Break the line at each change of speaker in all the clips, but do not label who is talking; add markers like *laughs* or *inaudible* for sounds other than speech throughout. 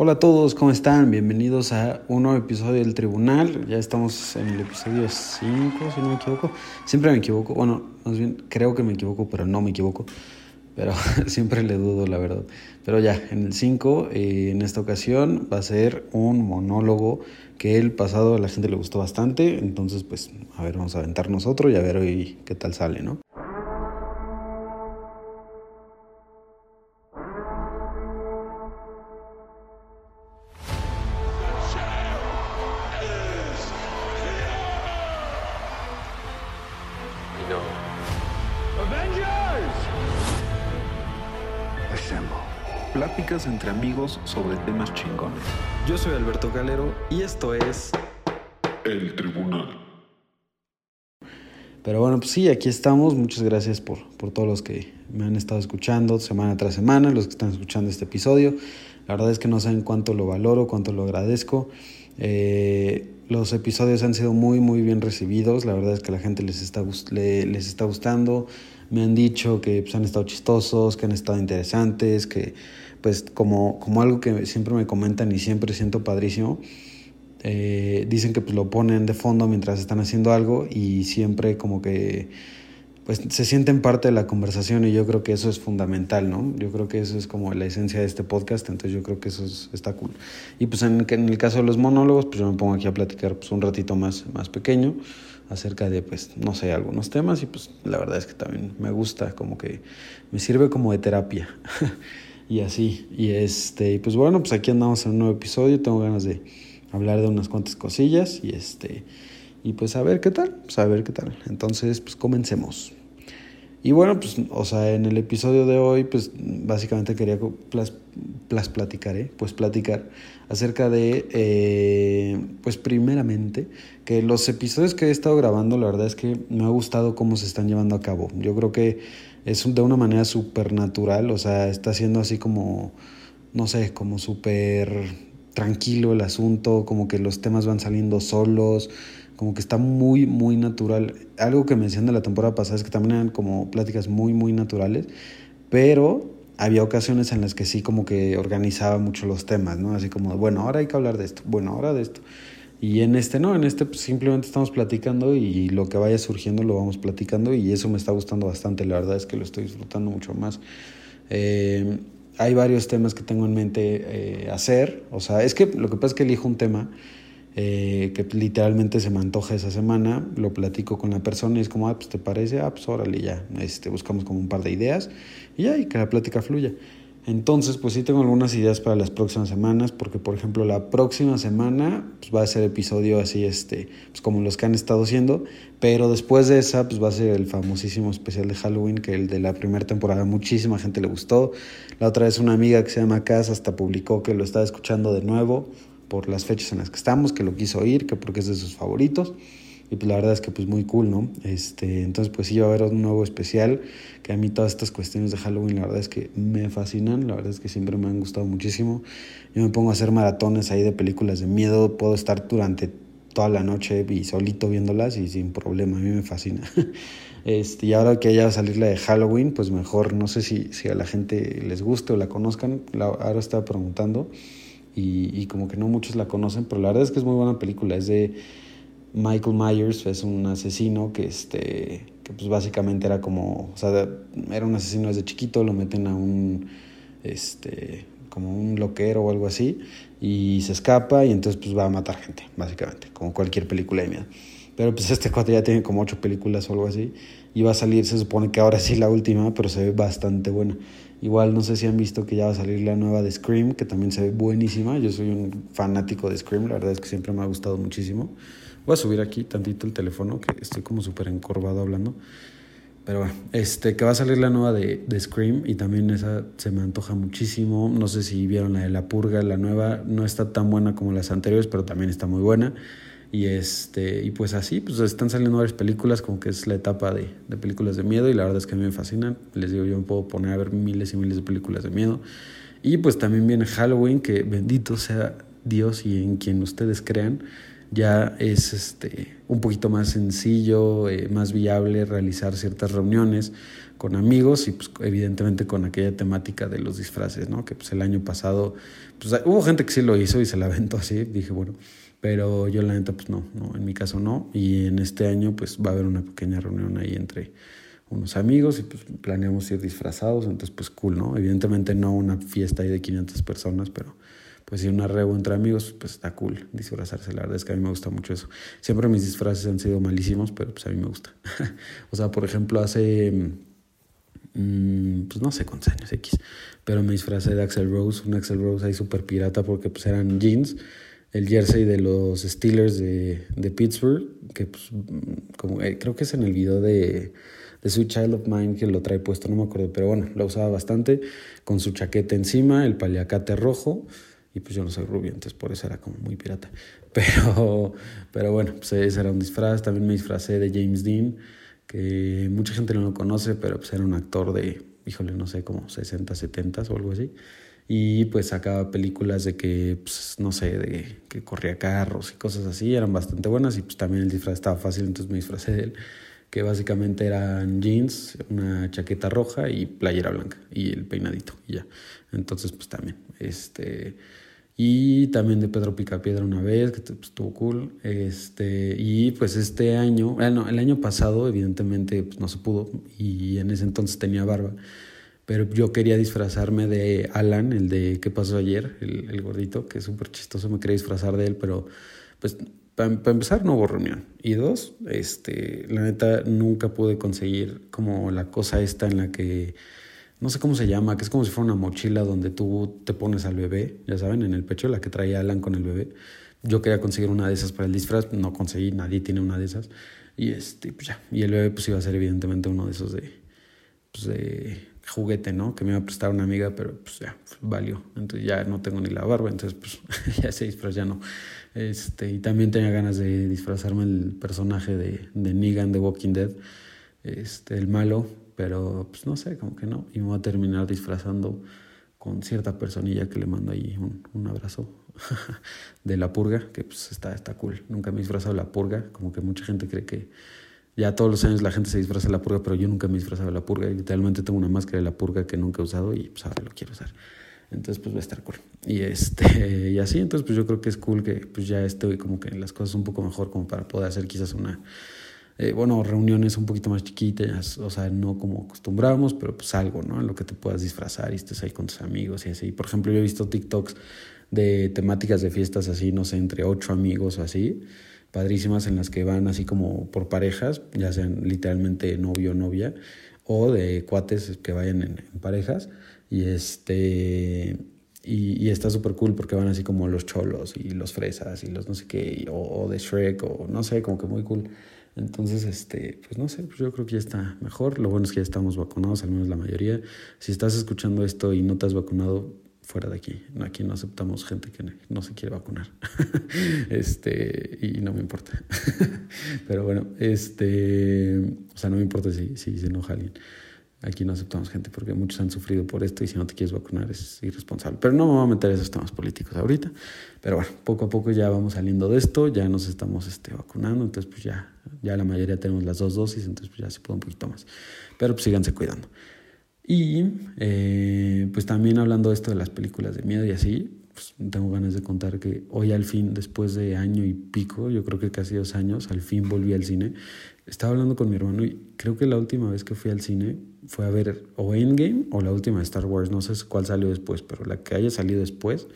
Hola a todos, ¿cómo están? Bienvenidos a un nuevo episodio del Tribunal. Ya estamos en el episodio 5, si no me equivoco. Siempre me equivoco, bueno, más bien creo que me equivoco, pero no me equivoco. Pero *laughs* siempre le dudo, la verdad. Pero ya, en el 5, eh, en esta ocasión va a ser un monólogo que el pasado a la gente le gustó bastante. Entonces, pues, a ver, vamos a aventarnos otro y a ver hoy qué tal sale, ¿no? Pláticas entre amigos sobre temas chingones. Yo soy Alberto Galero y esto es
El Tribunal.
Pero bueno, pues sí, aquí estamos. Muchas gracias por, por todos los que me han estado escuchando semana tras semana, los que están escuchando este episodio. La verdad es que no saben cuánto lo valoro, cuánto lo agradezco. Eh, los episodios han sido muy, muy bien recibidos. La verdad es que a la gente les está, les está gustando. Me han dicho que pues, han estado chistosos, que han estado interesantes, que pues como, como algo que siempre me comentan y siempre siento padrísimo. Eh, dicen que pues lo ponen de fondo mientras están haciendo algo y siempre como que pues se sienten parte de la conversación y yo creo que eso es fundamental, ¿no? Yo creo que eso es como la esencia de este podcast, entonces yo creo que eso está cool. Y pues en, en, el caso de los monólogos, pues yo me pongo aquí a platicar pues un ratito más, más pequeño acerca de, pues, no sé, algunos temas y pues la verdad es que también me gusta, como que me sirve como de terapia *laughs* y así. Y este, pues bueno, pues aquí andamos en un nuevo episodio, tengo ganas de hablar de unas cuantas cosillas y este, y pues a ver qué tal, pues a ver qué tal. Entonces, pues comencemos. Y bueno, pues, o sea, en el episodio de hoy, pues básicamente quería plas, plas platicar, ¿eh? pues platicar acerca de, eh, pues primeramente, que los episodios que he estado grabando, la verdad es que me ha gustado cómo se están llevando a cabo. Yo creo que es de una manera súper natural, o sea, está siendo así como, no sé, como súper tranquilo el asunto, como que los temas van saliendo solos como que está muy, muy natural. Algo que me decían de la temporada pasada es que también eran como pláticas muy, muy naturales, pero había ocasiones en las que sí como que organizaba mucho los temas, ¿no? Así como, bueno, ahora hay que hablar de esto, bueno, ahora de esto. Y en este no, en este pues, simplemente estamos platicando y lo que vaya surgiendo lo vamos platicando y eso me está gustando bastante, la verdad es que lo estoy disfrutando mucho más. Eh, hay varios temas que tengo en mente eh, hacer, o sea, es que lo que pasa es que elijo un tema eh, que literalmente se me antoja esa semana, lo platico con la persona y es como, ah, pues te parece, ah, pues órale, ya, este, buscamos como un par de ideas y ya, y que la plática fluya. Entonces, pues sí tengo algunas ideas para las próximas semanas, porque por ejemplo la próxima semana pues, va a ser episodio así, este, pues como los que han estado haciendo, pero después de esa pues va a ser el famosísimo especial de Halloween, que el de la primera temporada muchísima gente le gustó. La otra vez una amiga que se llama Cas hasta publicó que lo estaba escuchando de nuevo, por las fechas en las que estamos, que lo quiso oír, que porque es de sus favoritos. Y pues la verdad es que pues muy cool, ¿no? Este, entonces pues sí va a haber un nuevo especial, que a mí todas estas cuestiones de Halloween la verdad es que me fascinan, la verdad es que siempre me han gustado muchísimo. Yo me pongo a hacer maratones ahí de películas de miedo, puedo estar durante toda la noche y solito viéndolas y sin problema, a mí me fascina. *laughs* Este, y ahora que ya va a salir la de Halloween, pues mejor, no sé si, si a la gente les guste o la conozcan, ahora estaba preguntando y, como que no muchos la conocen, pero la verdad es que es muy buena película. Es de Michael Myers, es un asesino que, este, que pues básicamente era como, o sea, era un asesino desde chiquito, lo meten a un, este, como un loquero o algo así, y se escapa y entonces pues va a matar gente, básicamente, como cualquier película de miedo. Pero pues este cuate ya tiene como ocho películas o algo así, y va a salir, se supone que ahora sí la última, pero se ve bastante buena. Igual no sé si han visto que ya va a salir la nueva de Scream, que también se ve buenísima. Yo soy un fanático de Scream, la verdad es que siempre me ha gustado muchísimo. Voy a subir aquí tantito el teléfono, que estoy como súper encorvado hablando. Pero bueno, este, que va a salir la nueva de, de, Scream y también esa se me antoja muchísimo. No sé si vieron la de La Purga, la nueva. No está tan buena como las anteriores, pero también está muy buena. Y, este, y pues así, pues están saliendo varias películas, como que es la etapa de, de, películas de miedo y la verdad es que a mí me fascinan. Les digo, yo me puedo poner a ver miles y miles de películas de miedo. Y pues también viene Halloween, que bendito sea Dios y en quien ustedes crean, ya es este, un poquito más sencillo, eh, más viable realizar ciertas reuniones con amigos y pues evidentemente con aquella temática de los disfraces, ¿no? Que pues el año pasado, pues hubo gente que sí lo hizo y se la aventó así, dije, bueno, pero yo la neta pues no, no, en mi caso no, y en este año pues va a haber una pequeña reunión ahí entre unos amigos y pues planeamos ir disfrazados, entonces pues cool, ¿no? Evidentemente no una fiesta ahí de 500 personas, pero pues si una rebo entre amigos, pues está cool disfrazarse. La verdad es que a mí me gusta mucho eso. Siempre mis disfraces han sido malísimos, pero pues a mí me gusta. *laughs* o sea, por ejemplo, hace, mm, pues no sé cuántos años X, pero me disfrazé de Axel Rose, un Axel Rose ahí súper pirata porque pues eran jeans, el jersey de los Steelers de, de Pittsburgh, que pues como, eh, creo que es en el video de de su Child of Mine que lo trae puesto, no me acuerdo, pero bueno, lo usaba bastante, con su chaqueta encima, el paliacate rojo, y pues yo no soy rubio, entonces por eso era como muy pirata. *laughs* Pero, pero bueno, pues ese era un disfraz. También me disfracé de James Dean, que mucha gente no lo conoce, pero pues era un actor de, híjole, no sé, como 60, 70 o algo así. Y pues sacaba películas de que, pues, no sé, de que corría carros y cosas así, eran bastante buenas y pues también el disfraz estaba fácil, entonces me disfracé de él, que básicamente eran jeans, una chaqueta roja y playera blanca y el peinadito y ya. Entonces pues también, este y también de Pedro Picapiedra una vez, que pues, estuvo cool. Este, y pues este año, bueno, el año pasado evidentemente pues, no se pudo y en ese entonces tenía barba. Pero yo quería disfrazarme de Alan, el de ¿Qué pasó ayer? El, el gordito, que es súper chistoso, me quería disfrazar de él, pero pues para empezar no hubo reunión. Y dos, este, la neta nunca pude conseguir como la cosa esta en la que no sé cómo se llama, que es como si fuera una mochila donde tú te pones al bebé, ya saben, en el pecho, la que traía Alan con el bebé. Yo quería conseguir una de esas para el disfraz, no conseguí, nadie tiene una de esas. Y este, pues ya, y el bebé pues iba a ser evidentemente uno de esos de, pues de juguete, ¿no? Que me iba a prestar una amiga, pero pues ya, valió. Entonces ya no tengo ni la barba, entonces pues *laughs* ya ese disfraz ya no. Este, y también tenía ganas de disfrazarme el personaje de, Negan de Walking Dead, este, el malo, pero pues no sé, como que no. Y me voy a terminar disfrazando con cierta personilla que le mando ahí un, abrazo *laughs* de la purga, que pues está, está cool. Nunca me he disfrazado la purga, como que mucha gente cree que ya todos los años la gente se disfraza la purga, pero yo nunca me he disfrazado la purga. Y literalmente tengo una máscara de la purga que nunca he usado y pues ahora lo quiero usar. Entonces pues va a estar cool. Y, este, *laughs* y así, entonces pues yo creo que es cool que pues ya estoy como que las cosas un poco mejor como para poder hacer quizás una eh, bueno, reuniones un poquito más chiquitas, o sea, no como acostumbrábamos, pero pues algo, ¿no? En lo que te puedas disfrazar y estés ahí con tus amigos y así. Por ejemplo, yo he visto TikToks de temáticas de fiestas así, no sé, entre ocho amigos o así, padrísimas en las que van así como por parejas, ya sean literalmente novio o novia, o de cuates que vayan en, parejas, y este... Y, está súper cool porque van así como los cholos y los fresas y los no sé qué, o, o de Shrek, o no sé, como que muy cool. Entonces, este, pues no sé, pues yo creo que ya está mejor. Lo bueno es que ya estamos vacunados, al menos la mayoría. Si estás escuchando esto y no te has vacunado, fuera de aquí. Aquí no aceptamos gente que no se quiere vacunar. *laughs* este, y no me importa. *laughs* Pero bueno, este, o sea, no me importa si, si se enoja alguien. Aquí no aceptamos gente porque muchos han sufrido por esto y si no te quieres vacunar es irresponsable. Pero no me voy a meter esos temas políticos ahorita. Pero bueno, poco a poco ya vamos saliendo de esto, ya nos estamos este, vacunando, entonces pues ya, ya la mayoría tenemos las dos dosis, entonces pues ya se puede un poquito más. Pero pues síganse cuidando. Y eh, pues también hablando de esto de las películas de miedo y así, pues tengo ganas de contar que hoy al fin, después de año y pico, yo creo que casi dos años, al fin volví al cine. Estaba hablando con mi hermano y creo que la última vez que fui al cine fue a ver o Endgame o la última de Star Wars, no sé cuál salió después, pero la que haya salido después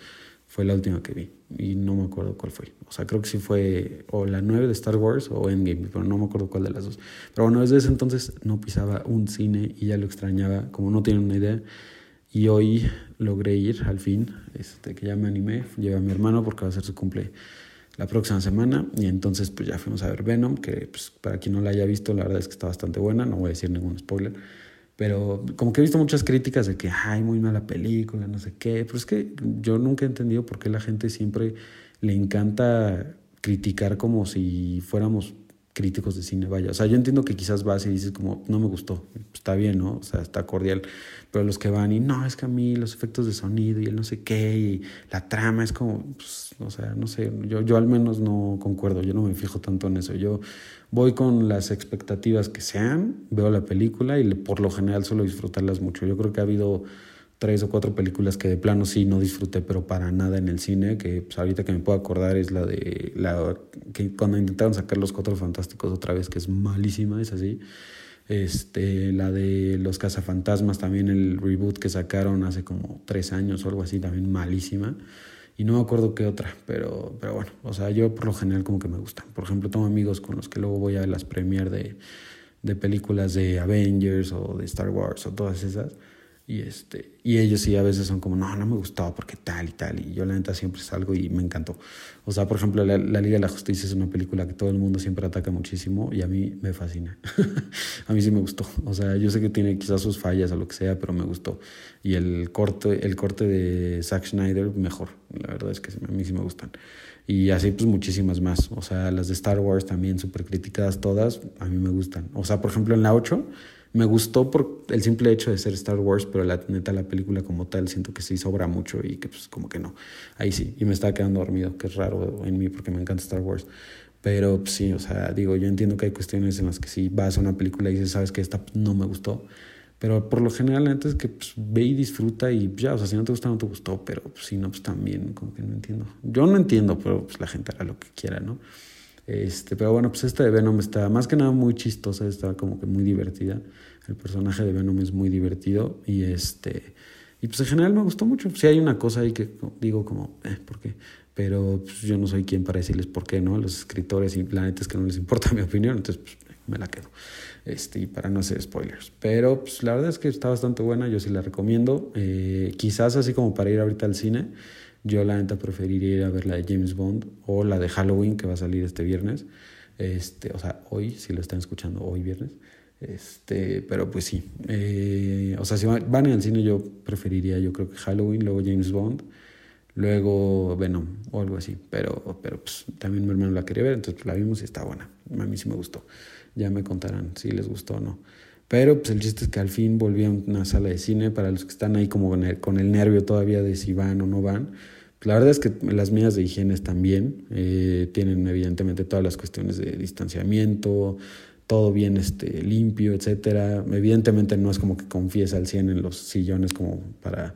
fue la última que vi y no me acuerdo cuál fue. O sea, creo que sí fue o la 9 de Star Wars o Endgame, pero no me acuerdo cuál de las dos. Pero bueno, desde ese entonces no pisaba un cine y ya lo extrañaba, como no tienen una idea. Y hoy logré ir al fin, este, que ya me animé, llevé a mi hermano porque va a ser su cumple la próxima semana. Y entonces pues ya fuimos a ver Venom, que pues, para quien no la haya visto la verdad es que está bastante buena, no voy a decir ningún spoiler, pero como que he visto muchas críticas de que, ay, muy mala película, no sé qué, pero es que yo nunca he entendido por qué la gente siempre le encanta criticar como si fuéramos críticos de cine, vaya. O sea, yo entiendo que quizás vas y dices como, no me gustó, está bien, ¿no? O sea, está cordial. Pero los que van y, no, es que a mí los efectos de sonido y el no sé qué, y la trama es como, pues, o sea, no sé, yo, yo al menos no concuerdo, yo no me fijo tanto en eso. Yo voy con las expectativas que sean, veo la película y por lo general suelo disfrutarlas mucho. Yo creo que ha habido tres o cuatro películas que de plano sí no disfruté, pero para nada en el cine, que pues, ahorita que me puedo acordar es la de la que cuando intentaron sacar los cuatro fantásticos otra vez, que es malísima, es así. Este, la de los cazafantasmas, también el reboot que sacaron hace como tres años o algo así, también malísima. Y no me acuerdo qué otra, pero, pero bueno, o sea, yo por lo general como que me gustan. Por ejemplo, tengo amigos con los que luego voy a las premiers de, de películas de Avengers o de Star Wars o todas esas. Y, este, y ellos sí a veces son como, no, no me gustaba porque tal y tal. Y yo la neta siempre salgo y me encantó. O sea, por ejemplo, la, Liga de la Justicia es una película que todo el mundo siempre ataca muchísimo y a mí me fascina. *laughs* a mí sí me gustó. O sea, yo sé que tiene quizás sus fallas o lo que sea, pero me gustó. Y el corte, el corte de Zack Schneider, mejor. La verdad es que a mí sí me gustan. Y así pues muchísimas más. O sea, las de Star Wars también súper criticadas todas, a mí me gustan. O sea, por ejemplo, en la 8 me gustó por el simple hecho de ser Star Wars, pero la neta la película como tal siento que sí sobra mucho y que pues como que no. Ahí sí, y me estaba quedando dormido, que es raro en mí porque me encanta Star Wars. Pero pues, sí, o sea, digo, yo entiendo que hay cuestiones en las que sí vas a una película y dices, sabes que esta no me gustó. Pero por lo general, antes que pues, ve y disfruta y ya, o sea, si no te gusta, no te gustó, pero pues, si no, pues también, como que no entiendo. Yo no entiendo, pero pues la gente hará lo que quiera, ¿no? Este, pero bueno, pues esta de Venom está más que nada muy chistosa, está como que muy divertida. El personaje de Venom es muy divertido y este y pues en general me gustó mucho. Si hay una cosa ahí que digo como, eh, ¿por qué? Pero pues, yo no soy quien para decirles por qué, ¿no? Los escritores y la neta es que no les importa *laughs* mi opinión, entonces pues, me la quedo. Este, y para no hacer spoilers. Pero pues la verdad es que está bastante buena, yo sí la recomiendo. Eh, quizás así como para ir ahorita al cine, yo la neta preferiría ir a ver la de James Bond o la de Halloween que va a salir este viernes. Este, o sea, hoy, si lo están escuchando, hoy viernes. Este, pero pues sí. Eh, o sea, si van al cine, yo preferiría, yo creo que Halloween, luego James Bond, luego Venom o algo así. Pero, pero pues también mi hermano la quería ver, entonces la vimos y está buena. A mí sí me gustó. Ya me contarán si les gustó o no. Pero pues el chiste es que al fin volví a una sala de cine para los que están ahí como con el, nervio todavía de si van o no van. Pues la verdad es que las medidas de higiene también eh, tienen evidentemente todas las cuestiones de distanciamiento, todo bien este, limpio, etcétera. Evidentemente no es como que confíes al 100 en los sillones como para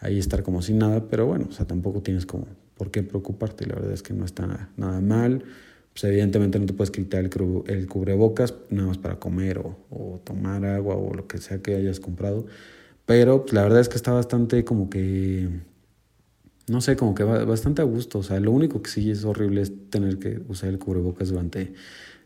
ahí estar como sin nada, pero bueno, o sea, tampoco tienes como por qué preocuparte, la verdad es que no está nada mal. Pues evidentemente no te puedes quitar el, el cubrebocas nada más para comer o, o, tomar agua o lo que sea que hayas comprado, pero pues, la verdad es que está bastante como que no sé, como que bastante a gusto. O sea, lo único que sí es horrible es tener que usar el cubrebocas durante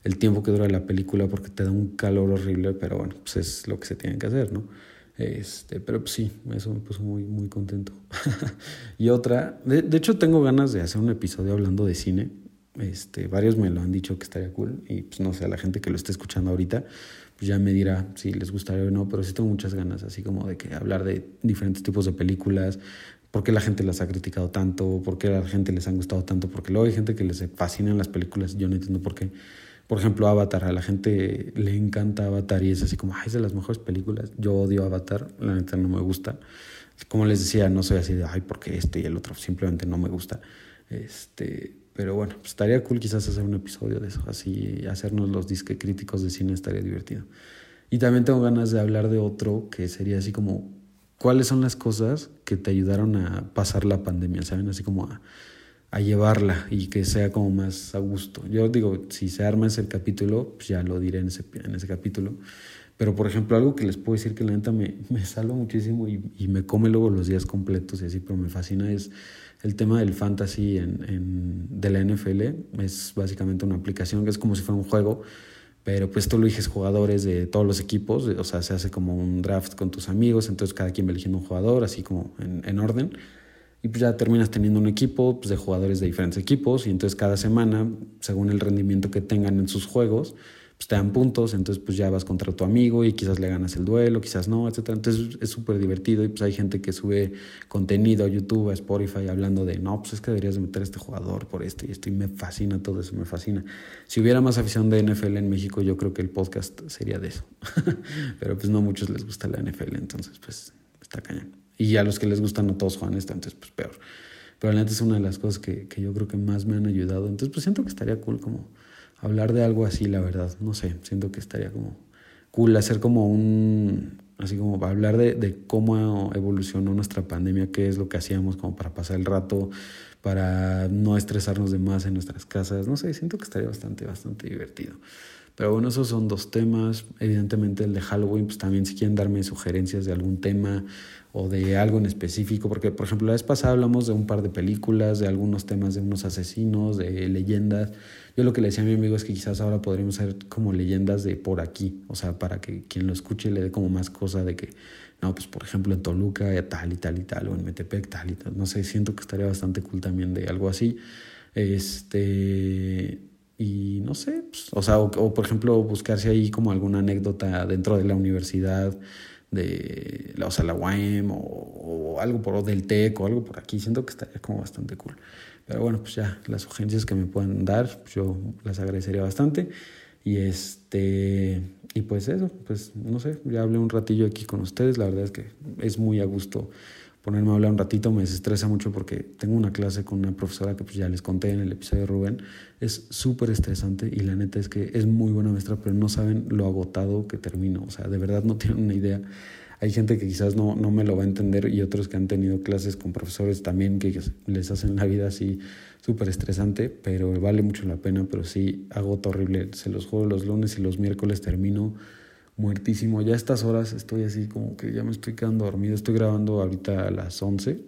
el tiempo que dura la película porque te da un calor horrible, pero bueno, pues es lo que se tiene que hacer, ¿no? Este, pero pues sí, eso me puso muy, muy contento. *laughs* y otra, de, de, hecho tengo ganas de hacer un episodio hablando de cine. Este, varios me lo han dicho que estaría cool y pues no sé, la gente que lo esté escuchando ahorita, pues ya me dirá si les gustaría o no, pero sí tengo muchas ganas, así como de que hablar de diferentes tipos de películas, por qué la gente las ha criticado tanto, por qué a la gente les han gustado tanto, porque luego hay gente que les fascinan las películas, yo no entiendo por qué. Por ejemplo, Avatar, a la gente le encanta Avatar y es así como, ay, es de las mejores películas. Yo odio Avatar, la neta no me gusta. Como les decía, no soy así de, ay, porque este y el otro, simplemente no me gusta. Este, pero bueno, pues estaría cool quizás hacer un episodio de eso, así hacernos los disque críticos de cine estaría divertido. Y también tengo ganas de hablar de otro que sería así como, ¿cuáles son las cosas que te ayudaron a pasar la pandemia? ¿Saben? Así como a a llevarla y que sea como más a gusto. Yo digo, si se arma ese capítulo, pues ya lo diré en ese, en ese capítulo. Pero, por ejemplo, algo que les puedo decir que la neta me, *laughs* me salva muchísimo y, y, me come luego los días completos y así, pero me fascina es el tema del fantasy en, en, de la NFL. Es básicamente una aplicación que es como si fuera un juego, pero pues tú eliges jugadores de todos los equipos, o sea, se hace como un draft con tus amigos, entonces cada quien va eligiendo un jugador, así como en, en orden y pues ya terminas teniendo un equipo pues, de jugadores de diferentes equipos y entonces cada semana, según el rendimiento que tengan en sus juegos, pues te dan puntos, entonces pues ya vas contra tu amigo y quizás le ganas el duelo, quizás no, etc. Entonces es súper divertido y pues hay gente que sube contenido a YouTube, a Spotify, hablando de, no, pues es que deberías meter a este jugador por esto y esto y me fascina todo eso, me fascina. Si hubiera más afición de NFL en México, yo creo que el podcast sería de eso. *laughs* Pero pues no a muchos les gusta la NFL, entonces pues está cañón. Y a los que les gustan no todos juegan esto, entonces pues peor. Pero la es una de las cosas que, que yo creo que más me han ayudado. Entonces pues siento que estaría cool como hablar de algo así, la verdad. No sé, siento que estaría como cool hacer como un, así como hablar de, de cómo evolucionó nuestra pandemia, qué es lo que hacíamos como para pasar el rato, para no estresarnos de más en nuestras casas. No sé, siento que estaría bastante, bastante divertido. Pero bueno, esos son dos temas. Evidentemente el de Halloween, pues también si quieren darme sugerencias de algún tema o de algo en específico, porque por ejemplo la vez pasada hablamos de un par de películas, de algunos temas de unos asesinos, de leyendas. Yo lo que le decía a mi amigo es que quizás ahora podríamos hacer como leyendas de por aquí, o sea, para que quien lo escuche le dé como más cosa de que, no, pues por ejemplo en Toluca tal y tal y tal, o en Metepec tal y tal, no sé, siento que estaría bastante cool también de algo así. Este, y no sé, pues, o sea, o, por ejemplo buscarse ahí como alguna anécdota dentro de la universidad, de, o sea, la UAM o, o algo por del TEC o algo por aquí, siento que estaría como bastante cool. Pero bueno, pues ya las sugerencias que me puedan dar, pues yo las agradecería bastante. Y este y pues eso, pues no sé, ya hablé un ratillo aquí con ustedes, la verdad es que es muy a gusto ponerme a hablar un ratito, me desestresa mucho porque tengo una clase con una profesora que pues ya les conté en el episodio de Rubén, es súper estresante y la neta es que es muy buena maestra, pero no saben lo agotado que termino, o sea, de verdad no *laughs* tienen una idea. Hay gente que quizás no, no me lo va a entender y otros que han tenido clases con profesores también que les hacen la vida así súper estresante, pero vale mucho la pena, pero sí, agota horrible. Se los juego los lunes y los miércoles termino muertísimo. Ya a estas horas estoy así como que ya me estoy quedando dormido. Estoy grabando ahorita a las 11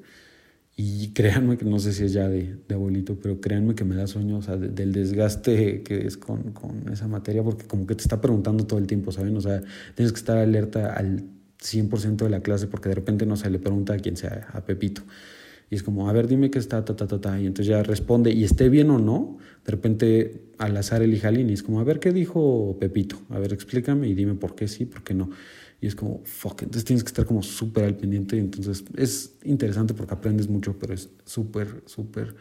y créanme que no sé si es ya de, de abuelito, pero créanme que me da sueño, o sea, del desgaste que es con, con esa materia, porque como que te está preguntando todo el tiempo, ¿saben? O sea, tienes que estar alerta al 100% de la clase porque de repente no se le pregunta a quien sea, a Pepito. Y es como, a ver, dime qué está, ta, ta, ta, ta. Y entonces ya responde, y esté bien o no, de repente al azar elija y es como, a ver, ¿qué dijo Pepito? A ver, explícame y dime por qué sí, por qué no. Y es como, fuck, entonces tienes que estar como súper al pendiente. Entonces es interesante porque aprendes mucho, pero es súper, súper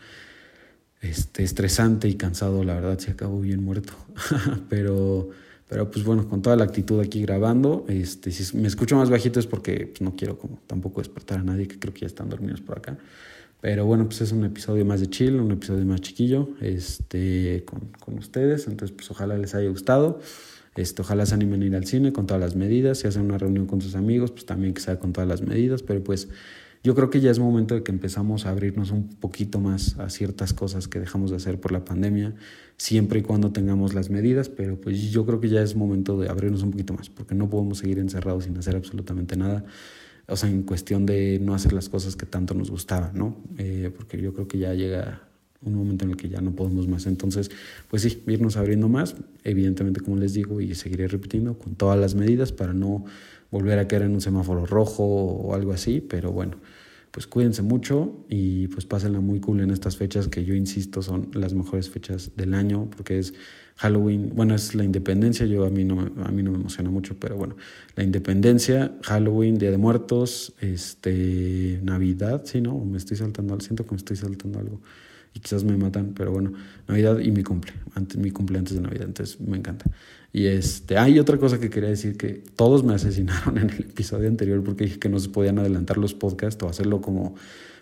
este, estresante y cansado. La verdad, se acabó bien muerto. *laughs* pero pero pues bueno, con toda la actitud aquí grabando, este, si me escucho más bajito es porque pues, no quiero como tampoco despertar a nadie, que creo que ya están dormidos por acá. Pero bueno, pues es un episodio más de chill, un episodio más chiquillo este, con, con ustedes. Entonces, pues ojalá les haya gustado. Este, ojalá se animen a ir al cine con todas las medidas. Si hacen una reunión con sus amigos, pues también que sea con todas las medidas. Pero pues yo creo que ya es momento de que empezamos a abrirnos un poquito más a ciertas cosas que dejamos de hacer por la pandemia, siempre y cuando tengamos las medidas, pero pues yo creo que ya es momento de abrirnos un poquito más, porque no podemos seguir encerrados sin hacer absolutamente nada, o sea, en cuestión de no hacer las cosas que tanto nos gustaban, ¿no? Eh, porque yo creo que ya llega un momento en el que ya no podemos más. Entonces, pues sí, irnos abriendo más, evidentemente, como les digo, y seguiré repitiendo, con todas las medidas para no volver a caer en un semáforo rojo o algo así, pero bueno, pues cuídense mucho y pues pásenla muy cool en estas fechas que yo insisto son las mejores fechas del año porque es Halloween, bueno, es la independencia, yo a mí no, a mí no me emociona mucho, pero bueno, la independencia, Halloween, Día de Muertos, este, Navidad, sí, ¿no? Me estoy saltando, siento que me estoy saltando algo y quizás me matan, pero bueno, Navidad y mi cumple, antes, mi cumple antes de Navidad, entonces me encanta. Y este, hay otra cosa que quería decir, que todos me asesinaron *laughs* en el episodio anterior porque dije que no se podían adelantar los podcasts o hacerlo como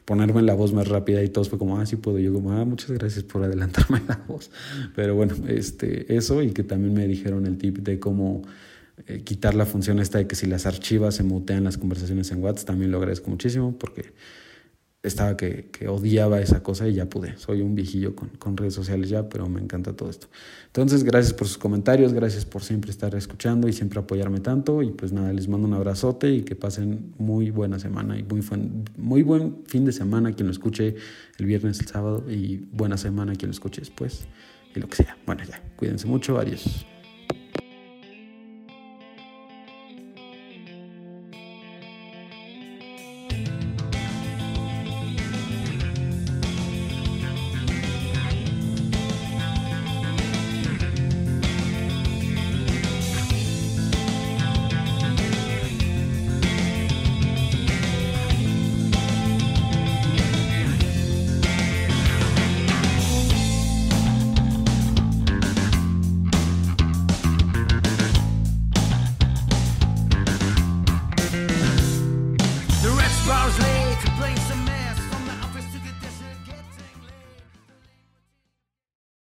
ponerme la voz más rápida y todos fue como, ah, sí puedo. Yo como, ah, muchas gracias por adelantarme *laughs* la voz. Pero bueno, este, eso y que también me dijeron el tip de cómo eh, quitar la función esta de que si las archivas se mutean las conversaciones en WhatsApp, también lo agradezco muchísimo porque estaba que, que, odiaba esa cosa y ya pude. Soy un viejillo con, con, redes sociales ya, pero me encanta todo esto. Entonces, gracias por sus comentarios, gracias por siempre estar escuchando y siempre apoyarme tanto. Y pues nada, les mando un abrazote y que pasen muy buena semana y muy, muy buen fin de semana quien lo escuche el viernes, el sábado y buena semana quien lo escuche después y lo que sea. Bueno, ya, cuídense mucho, adiós.